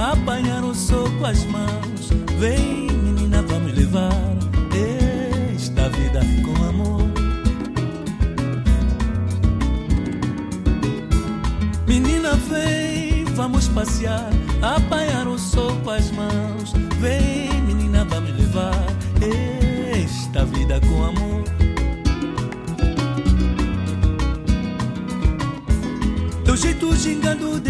apanhar o sol com as mãos. Vem, menina, vamos levar esta vida é com amor. Menina, vem, vamos passear, apanhar o sol com as mãos. Vem, menina, vamos levar esta vida é com amor. Teu jeito gingando de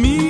me.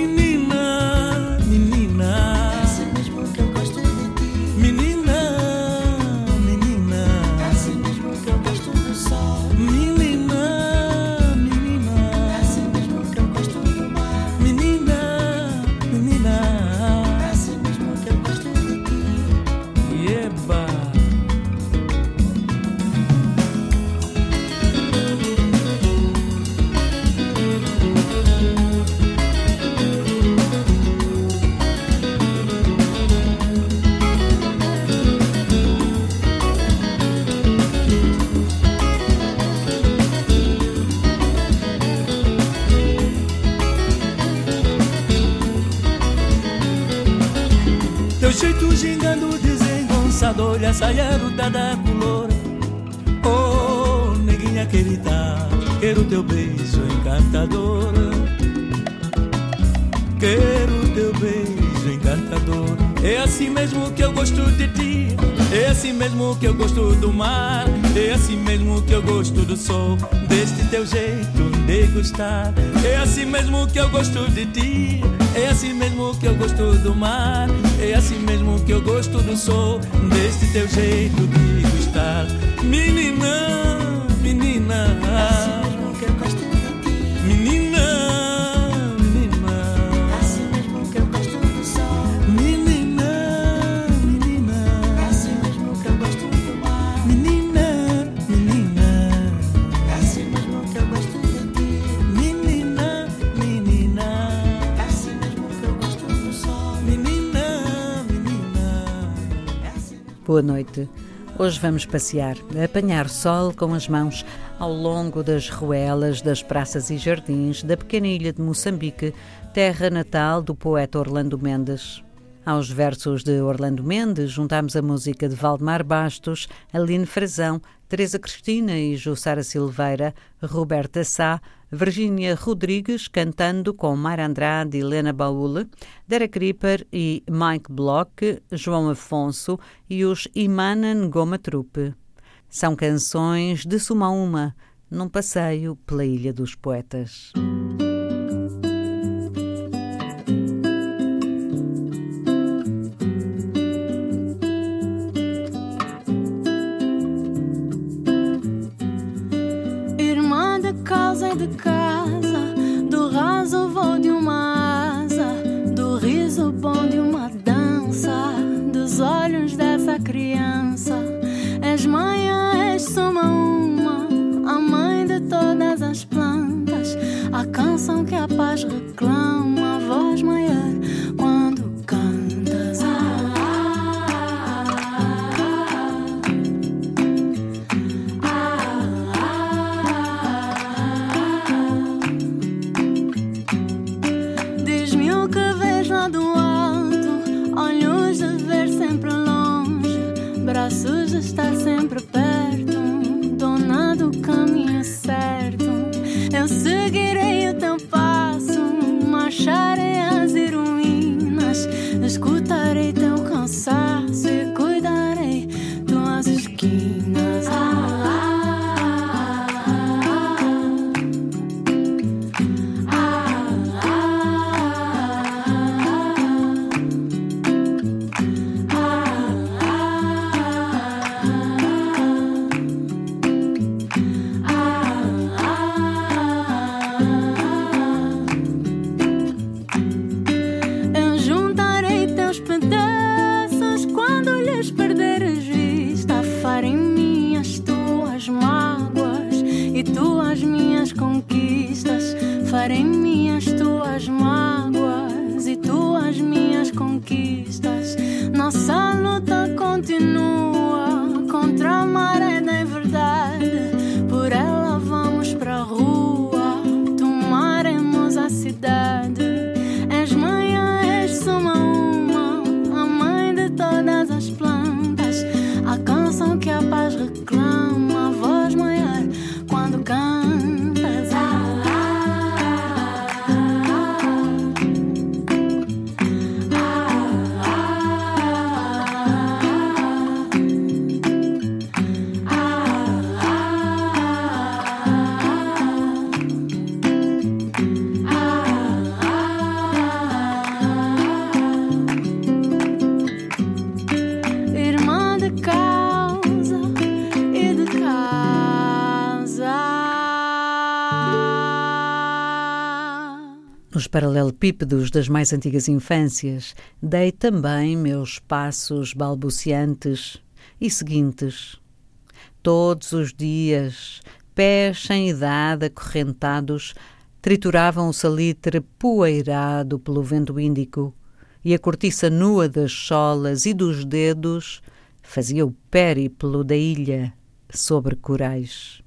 É assim mesmo que eu gosto de ti É assim mesmo que eu gosto do mar É assim mesmo que eu gosto do sol Deste teu jeito de gostar. É assim mesmo que eu gosto de ti é assim mesmo que eu gosto do mar, é assim mesmo que eu gosto do sol, deste teu jeito de gostar. Menina, Boa noite. Hoje vamos passear, apanhar sol com as mãos ao longo das ruelas das praças e jardins da pequena ilha de Moçambique, terra natal do poeta Orlando Mendes. Aos versos de Orlando Mendes, juntamos a música de Valdemar Bastos, Aline Frazão, Teresa Cristina e Jussara Silveira, Roberta Sá, Virgínia Rodrigues cantando com Mara Andrade e Helena Baúle, Derek Ripper e Mike Block, João Afonso e os Imanan Goma Trupe. São canções de suma a uma, num passeio pela Ilha dos Poetas. casa e de casa, do raso vou de uma asa, do riso bom de uma dança, dos olhos dessa criança. És mãe, és soma uma, a mãe de todas as plantas, a canção que a paz reclama. Nos paralelepípedos das mais antigas infâncias, dei também meus passos balbuciantes e seguintes. Todos os dias, pés sem idade acorrentados, trituravam o salitre poeirado pelo vento índico, e a cortiça nua das solas e dos dedos fazia o périplo da ilha sobre corais.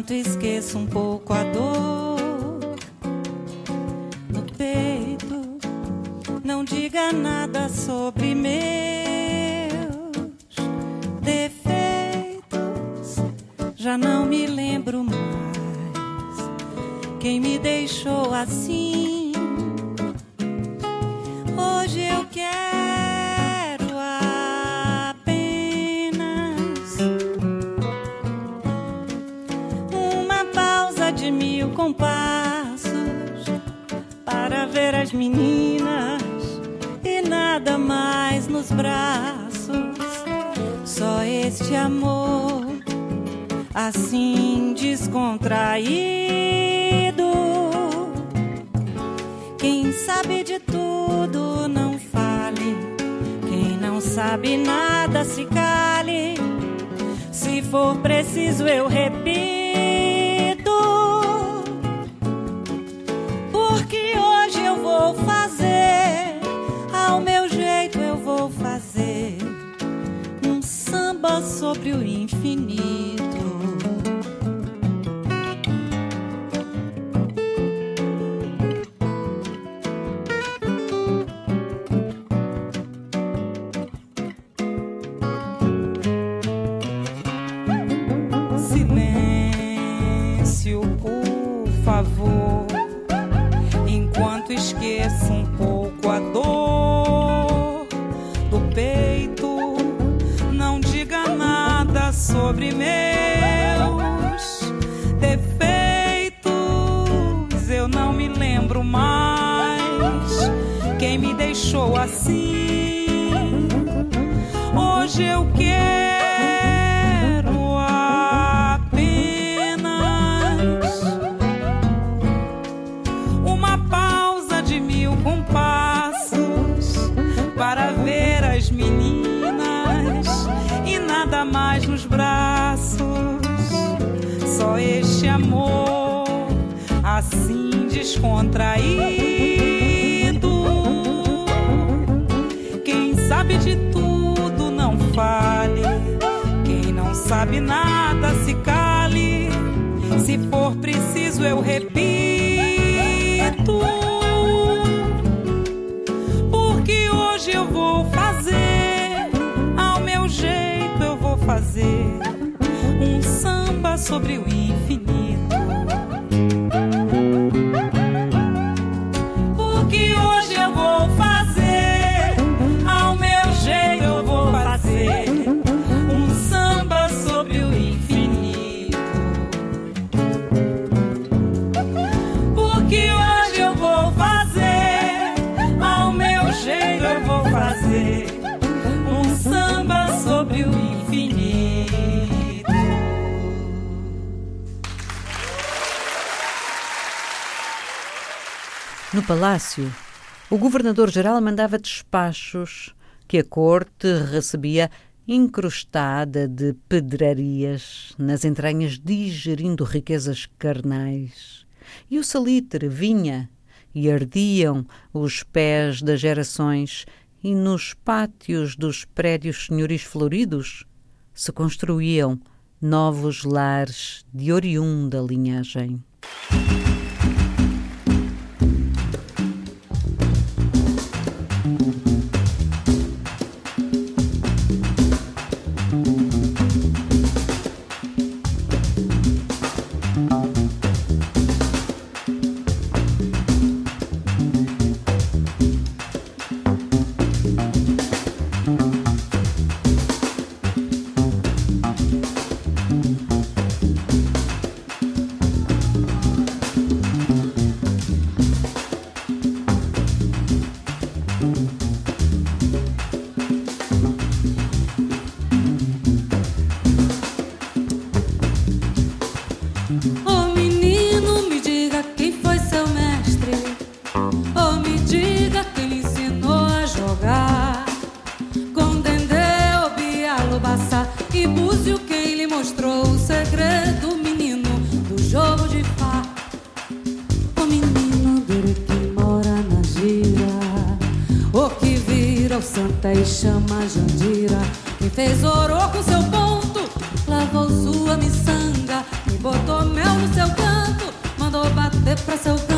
Enquanto esqueço um pouco a dor no peito. Não diga nada sobre meus defeitos. Já não me lembro mais quem me deixou assim. Hoje eu quero braços. Só este amor assim descontraído. Quem sabe de tudo não fale. Quem não sabe nada se cale. Se for preciso, eu repito. Este amor assim descontraído. Quem sabe de tudo não fale. Quem não sabe nada se cale. Se for preciso, eu repito. Porque hoje eu vou fazer, ao meu jeito eu vou fazer sobre o infinito. Palácio, o governador-geral mandava despachos que a corte recebia incrustada de pedrarias nas entranhas, digerindo riquezas carnais. E o salitre vinha e ardiam os pés das gerações, e nos pátios dos prédios senhoris floridos se construíam novos lares de oriunda linhagem. Mandou bater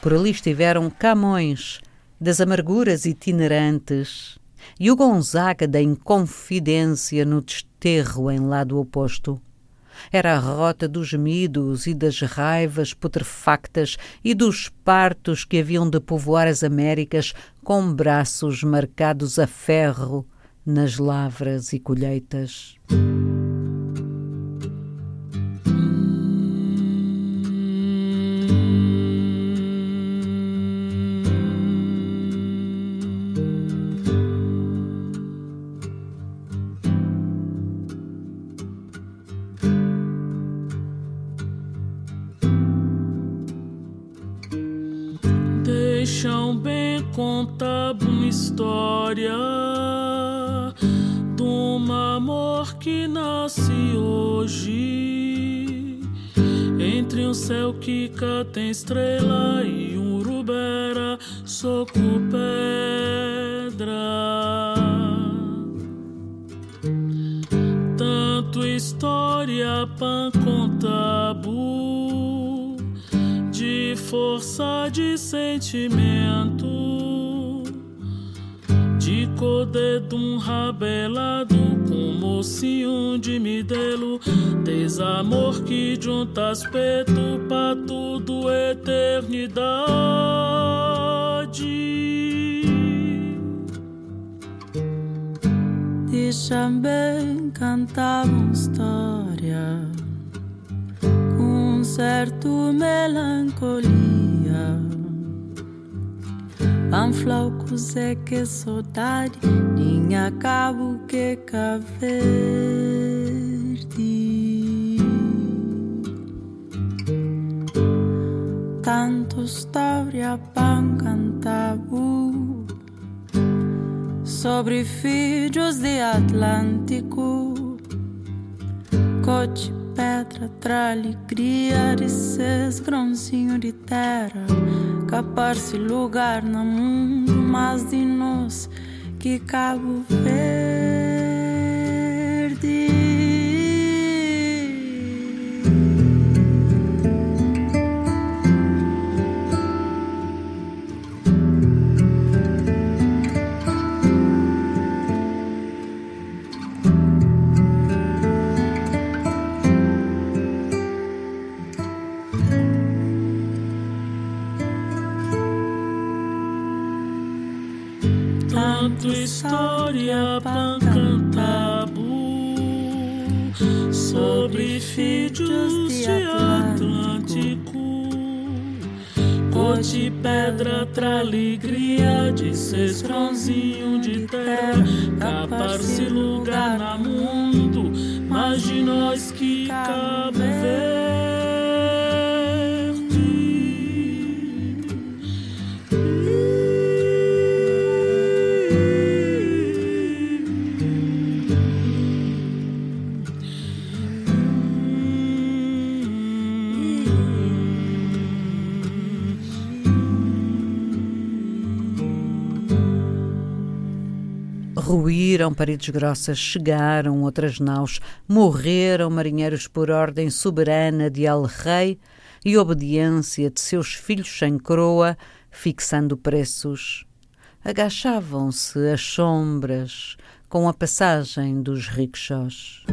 Por ali estiveram Camões, das amarguras itinerantes, e o Gonzaga da Inconfidência no desterro em lado oposto. Era a rota dos gemidos e das raivas putrefactas e dos partos que haviam de povoar as Américas com braços marcados a ferro nas lavras e colheitas. Rabelado com mocinho de midelo, desamor que junta aspecto pra tudo eternidade. Deixa bem cantar uma história certo melancolia. Panflaucos é que saudade, tinha cabo que caverde. Tanto história pan cantavo sobre filhos de Atlântico. Cote pedra tra alegria de seus grãozinho de terra capaz-se lugar no mundo mais de nós que Cabo Verde história pancantabo sobre filhos de Atlântico. Cor de pedra tra alegria de ser grãozinho de terra, capaz-se lugar na mundo, mas de nós que Cabo Verde. Ruíram paredes grossas, chegaram outras naus, morreram marinheiros por ordem soberana de El Rei e obediência de seus filhos sem coroa, fixando preços. Agachavam-se as sombras com a passagem dos rickshaws.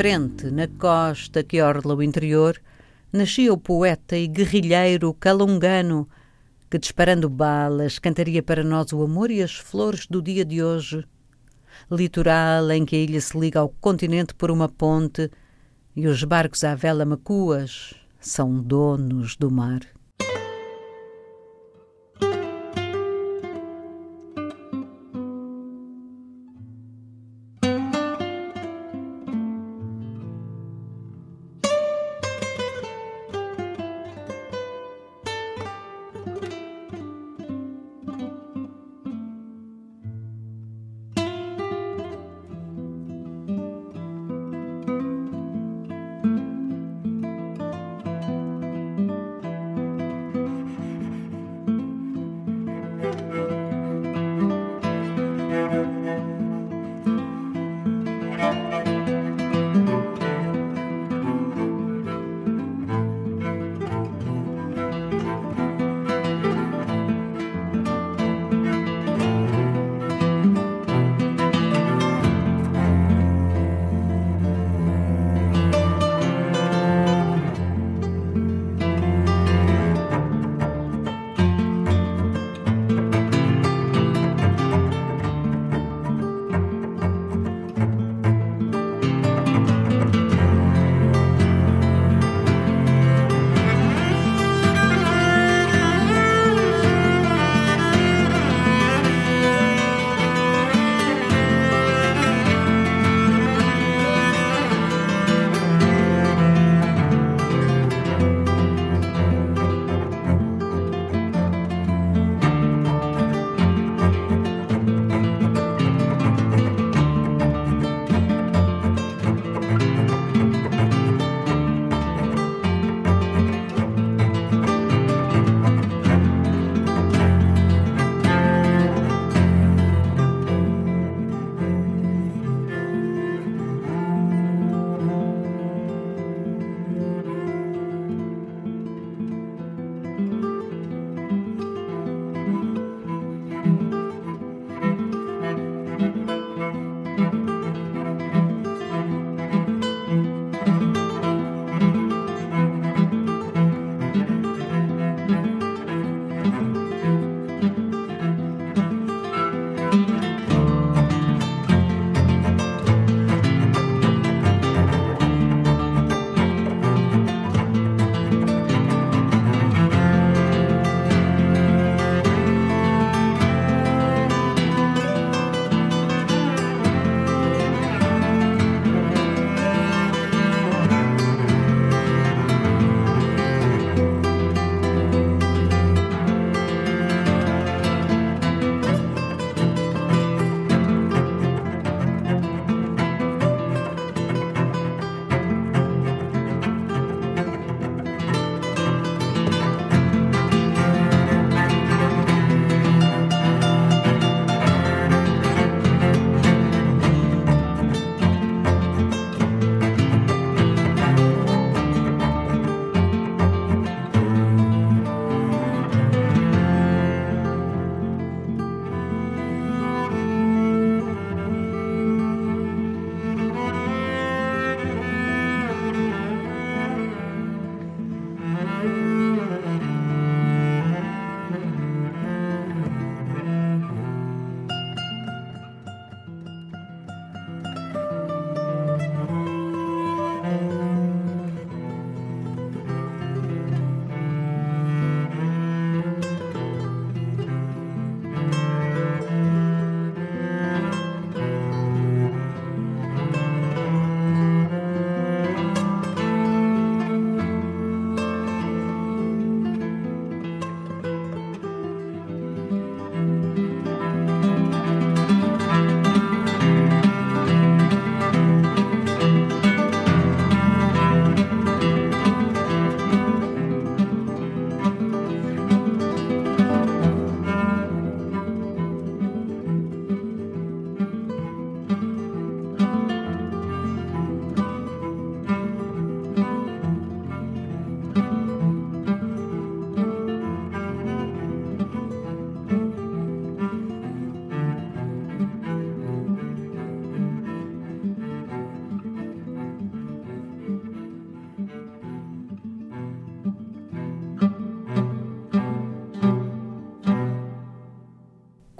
Frente, na costa que orla o interior, nascia o poeta e guerrilheiro calungano, que disparando balas cantaria para nós o amor e as flores do dia de hoje. Litoral em que a ilha se liga ao continente por uma ponte e os barcos à vela macuas são donos do mar.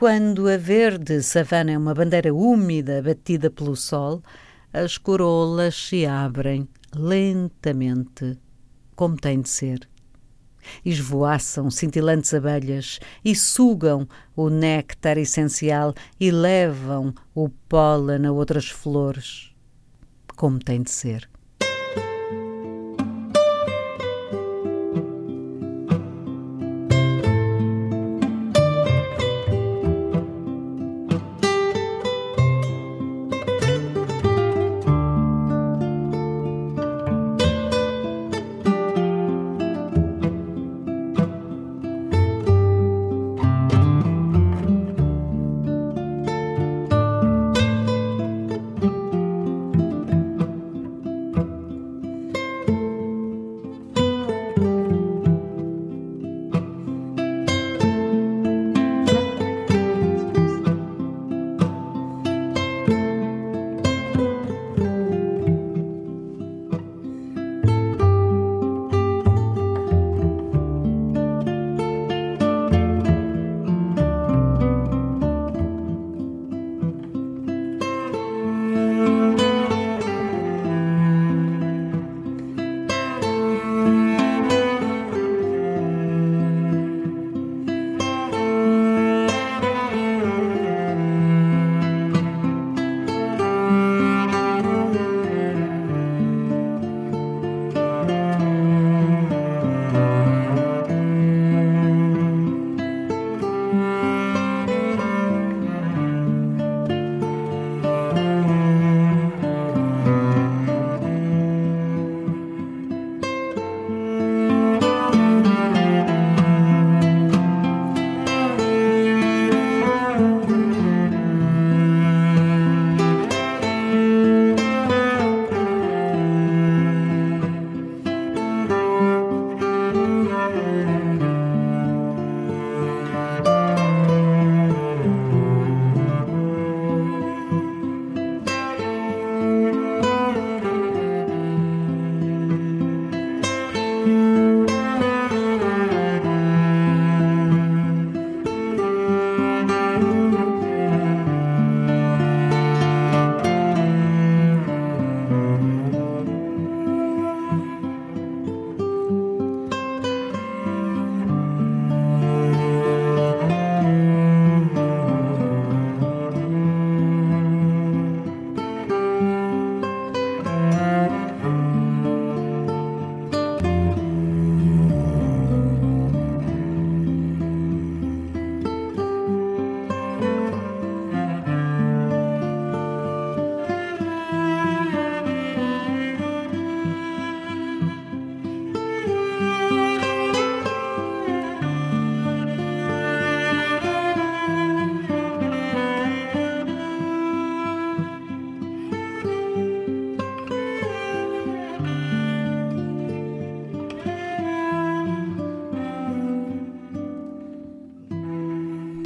Quando a verde savana é uma bandeira úmida batida pelo sol, as corolas se abrem lentamente, como tem de ser. Esvoaçam cintilantes abelhas e sugam o néctar essencial e levam o pólen a outras flores, como tem de ser.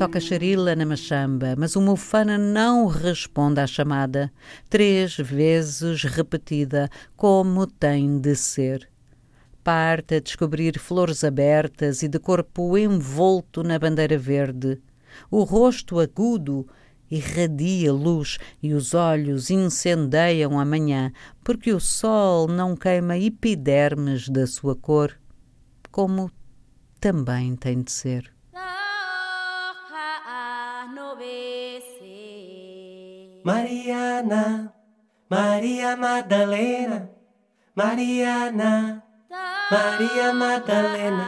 Toca charila na machamba, mas o mofana não responde à chamada, três vezes repetida, como tem de ser. Parte a descobrir flores abertas e de corpo envolto na bandeira verde. O rosto agudo irradia luz e os olhos incendeiam a manhã, porque o sol não queima epidermes da sua cor, como também tem de ser. Mariana, Maria Madalena, Mariana, Maria Madalena,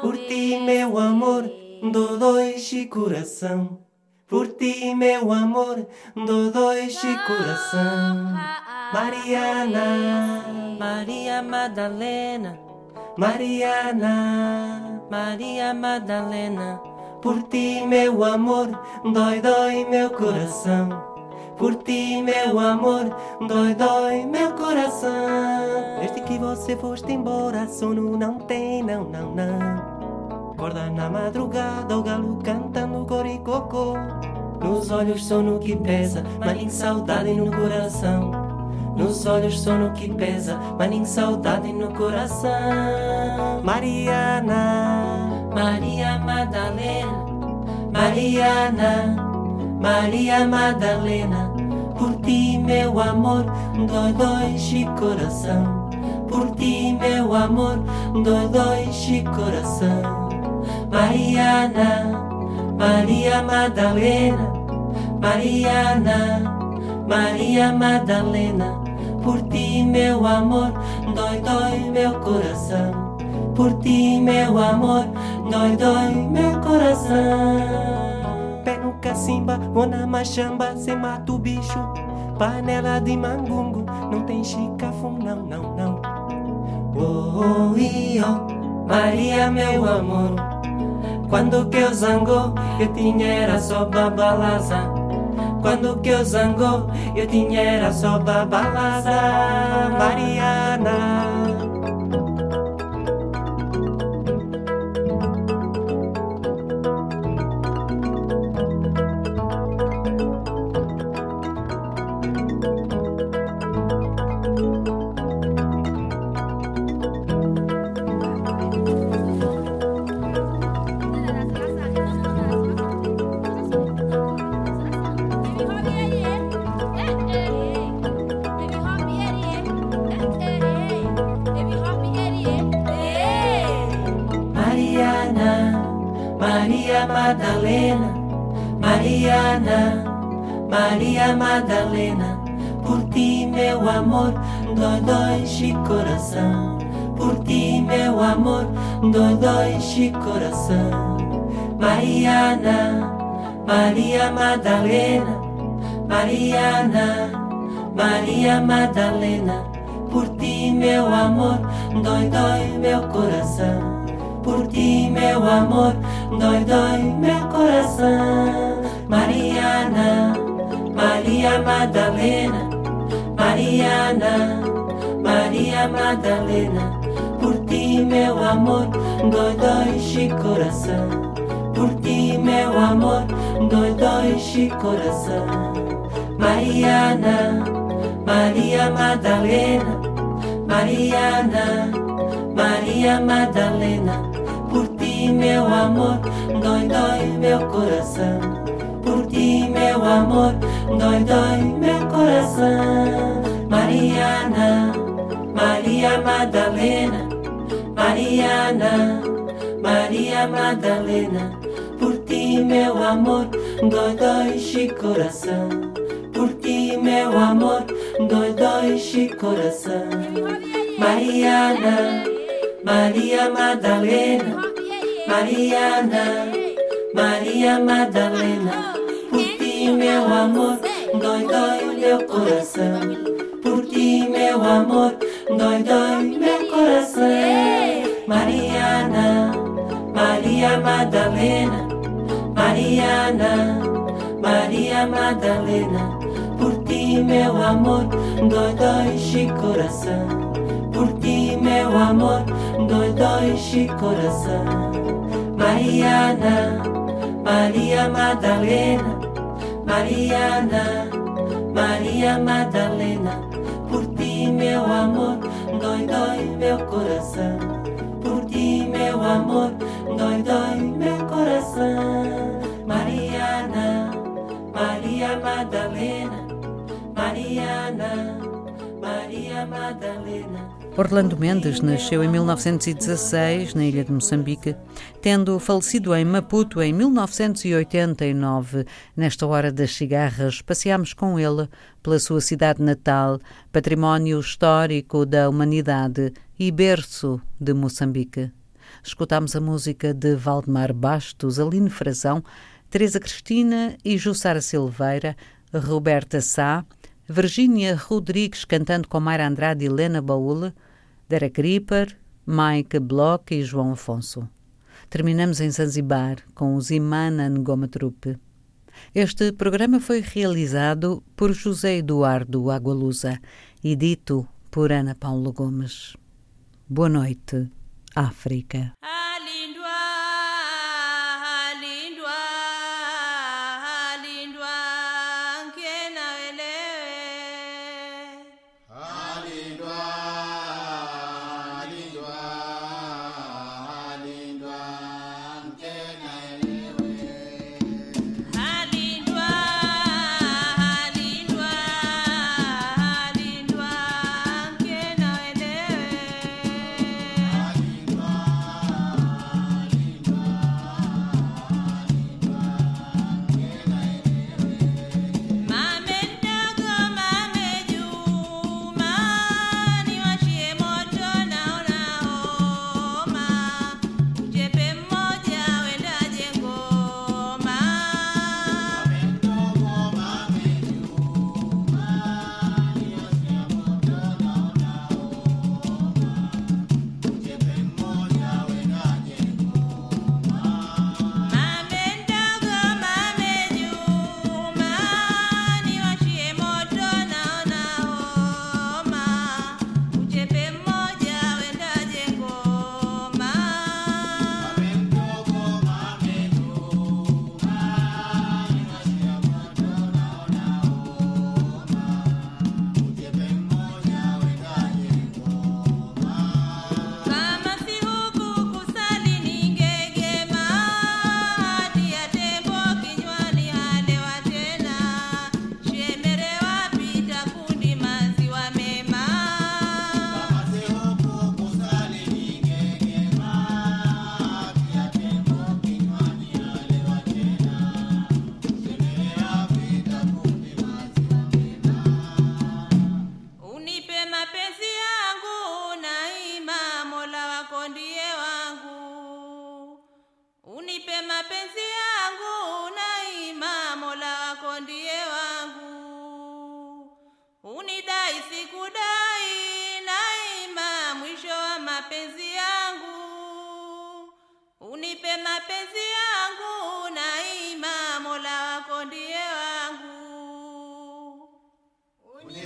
por ti meu amor, dou dois de coração. Por ti meu amor, dou dois de coração. Mariana, Maria Madalena, Mariana, Maria Madalena, por ti meu amor, dói, dói meu coração. Por ti, meu amor, dói, dói meu coração. Desde que você foste embora, sono não tem, não, não, não. Acorda na madrugada, o galo cantando coricocô. Nos olhos sono que pesa, mas nem saudade no coração. Nos olhos sono que pesa, mas nem saudade no coração. Mariana, Maria Madalena. Mariana, Maria Madalena, por ti, meu amor, dói, dois de coração. Por ti, meu amor, dói, dois de coração. Mariana, Maria Madalena, Mariana, Maria Madalena, por ti, meu amor, dói, dói meu coração. Por ti, meu amor, dói, dói meu coração. Pé no cacimba, vou na machamba, sem mato bicho. Panela de mangungo, não tem chicafum, não, não, não. Oh, oh, oh, Maria, meu amor. Quando que eu zangou, eu tinha era só babalaza. Quando que eu zangou, eu tinha era só babalaza. Mariana. Madalena, de coração. Mariana, Maria Madalena, Mariana, Maria Madalena, por ti, meu amor, dói, dói meu coração. Por ti, meu amor, dói, dói meu coração. Mariana, Maria Madalena, Mariana, Maria Madalena, por ti, meu amor, dói, dói coração. Por ti, meu amor, dói, dói coração. Mariana, Maria Madalena, Mariana, Maria Madalena meu amor, dói, dói meu coração. Por ti, meu amor, dói, dói meu coração. Mariana, Maria Madalena, Mariana, Maria Madalena. Por ti, meu amor, dói, dói coração. Por ti, meu amor, dói, dói coração. Mariana, Maria Madalena. Mariana, Maria Madalena, por ti, meu amor, dói, dói meu coração. Por ti, meu amor, dói, dói meu coração. Mariana, Maria Madalena, Mariana, Maria Madalena, por ti, meu amor, dói, dói coração. Por ti, meu amor, dói, dói coração. Mariana, Maria Madalena, Mariana, Maria Madalena, por ti, meu amor, dói, dói meu coração. Ti, meu amor, dói, dói meu coração. Mariana, Maria Madalena, Mariana, Maria Madalena. Orlando Mendes nasceu em 1916 na ilha de Moçambique, tendo falecido em Maputo em 1989. Nesta hora das cigarras, passeámos com ele pela sua cidade natal, património histórico da humanidade e berço de Moçambique. Escutámos a música de Valdemar Bastos, Aline Frazão, Teresa Cristina e Jussara Silveira, Roberta Sá, Virgínia Rodrigues cantando com Mayra Andrade e Helena Baúle, Derek Ripper, Mike Bloch e João Afonso. Terminamos em Zanzibar com os Imana Ngoma Trupe. Este programa foi realizado por José Eduardo Agualusa e dito por Ana Paulo Gomes. Boa noite, África.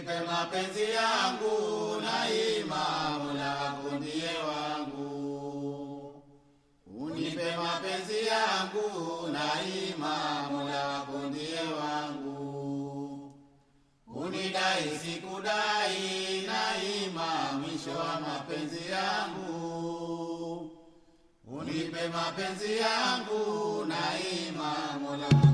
nipe mapenzi yangu na imamu na kundie wangu, unipe mapenzi yangu na imamu na kundie wangu, unidai sikudai na imamisho wa mapenzi yangu, unipe mapenzi yangu na imamu na